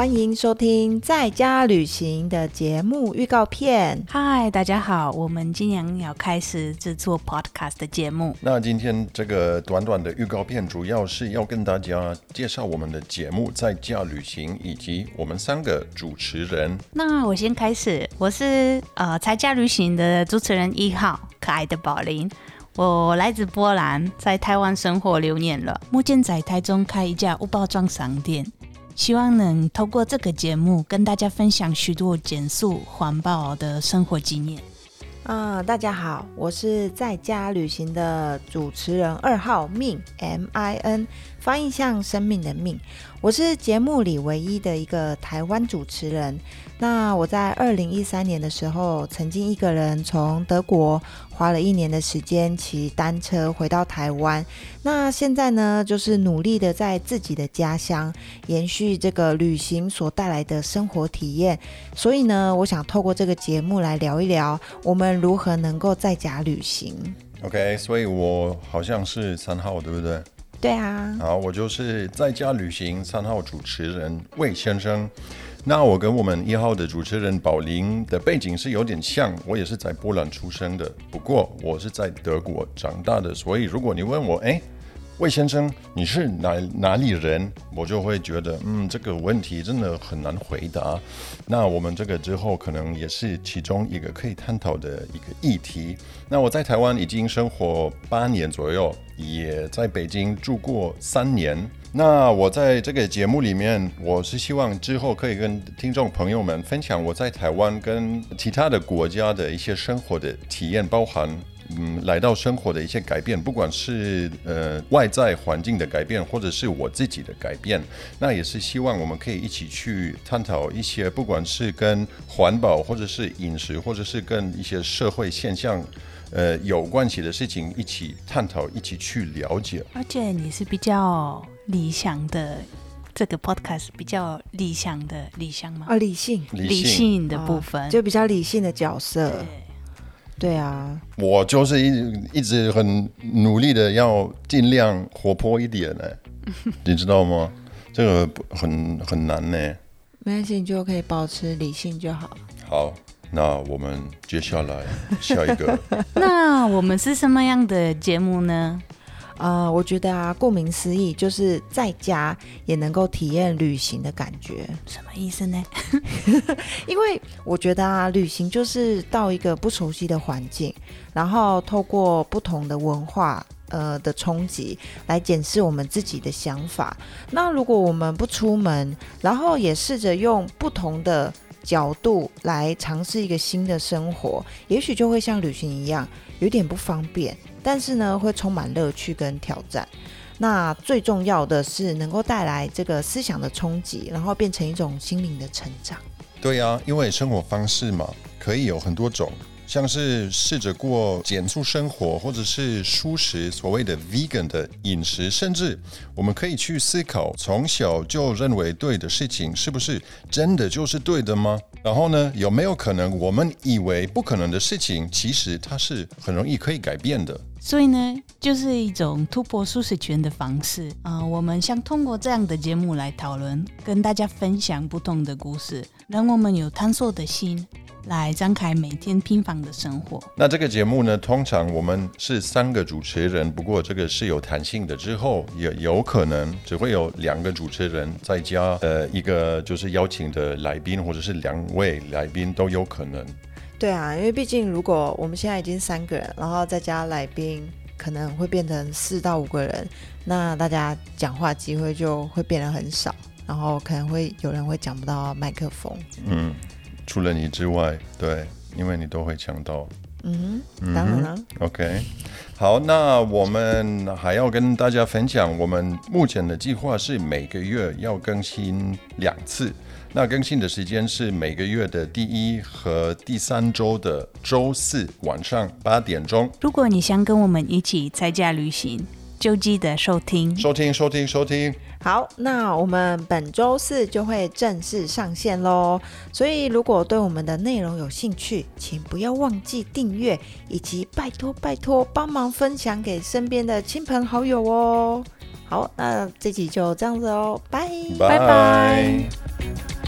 欢迎收听在家旅行的节目预告片。嗨，大家好，我们今年要开始制作 podcast 的节目。那今天这个短短的预告片，主要是要跟大家介绍我们的节目《在家旅行》，以及我们三个主持人。那我先开始，我是呃在家旅行的主持人一号，可爱的宝林。我来自波兰，在台湾生活六年了，目前在台中开一家无包装商店。希望能透过这个节目跟大家分享许多减速环保的生活经验。啊，大家好，我是在家旅行的主持人二号命 M I N，翻译像生命的命。我是节目里唯一的一个台湾主持人。那我在二零一三年的时候，曾经一个人从德国花了一年的时间骑单车回到台湾。那现在呢，就是努力的在自己的家乡延续这个旅行所带来的生活体验。所以呢，我想透过这个节目来聊一聊，我们如何能够在家旅行。OK，所以我好像是三号，对不对？对啊。好，我就是在家旅行三号主持人魏先生。那我跟我们一号的主持人宝林的背景是有点像，我也是在波兰出生的，不过我是在德国长大的，所以如果你问我，哎，魏先生你是哪哪里人，我就会觉得，嗯，这个问题真的很难回答。那我们这个之后可能也是其中一个可以探讨的一个议题。那我在台湾已经生活八年左右，也在北京住过三年。那我在这个节目里面，我是希望之后可以跟听众朋友们分享我在台湾跟其他的国家的一些生活的体验，包含嗯来到生活的一些改变，不管是呃外在环境的改变，或者是我自己的改变。那也是希望我们可以一起去探讨一些，不管是跟环保，或者是饮食，或者是跟一些社会现象。呃，有关系的事情一起探讨，一起去了解。而且你是比较理想的，这个 podcast 比较理想的理想吗？啊，理性，理性的部分就比较理性的角色。对啊，我就是一一直很努力的要尽量活泼一点呢，你知道吗？这个很很难呢。没关系，你就可以保持理性就好。好。那我们接下来下一个，那我们是什么样的节目呢？呃，我觉得啊，顾名思义，就是在家也能够体验旅行的感觉。什么意思呢？因为我觉得啊，旅行就是到一个不熟悉的环境，然后透过不同的文化呃的冲击来检视我们自己的想法。那如果我们不出门，然后也试着用不同的。角度来尝试一个新的生活，也许就会像旅行一样，有点不方便，但是呢，会充满乐趣跟挑战。那最重要的是能够带来这个思想的冲击，然后变成一种心灵的成长。对啊，因为生活方式嘛，可以有很多种。像是试着过减速生活，或者是舒食，所谓的 vegan 的饮食，甚至我们可以去思考，从小就认为对的事情，是不是真的就是对的吗？然后呢，有没有可能我们以为不可能的事情，其实它是很容易可以改变的？所以呢，就是一种突破舒适圈的方式啊。我们想通过这样的节目来讨论，跟大家分享不同的故事，让我们有探索的心。来张开每天拼房的生活。那这个节目呢，通常我们是三个主持人，不过这个是有弹性的。之后也有可能只会有两个主持人，再加呃一个就是邀请的来宾，或者是两位来宾都有可能。对啊，因为毕竟如果我们现在已经三个人，然后再加来宾，可能会变成四到五个人，那大家讲话机会就会变得很少，然后可能会有人会讲不到麦克风。嗯。除了你之外，对，因为你都会抢到。嗯，当然了。OK，好，那我们还要跟大家分享，我们目前的计划是每个月要更新两次。那更新的时间是每个月的第一和第三周的周四晚上八点钟。如果你想跟我们一起在家旅行，就记得收听，收听，收听，收听。好，那我们本周四就会正式上线喽。所以，如果对我们的内容有兴趣，请不要忘记订阅，以及拜托拜托帮忙分享给身边的亲朋好友哦。好，那这集就这样子哦，拜拜拜。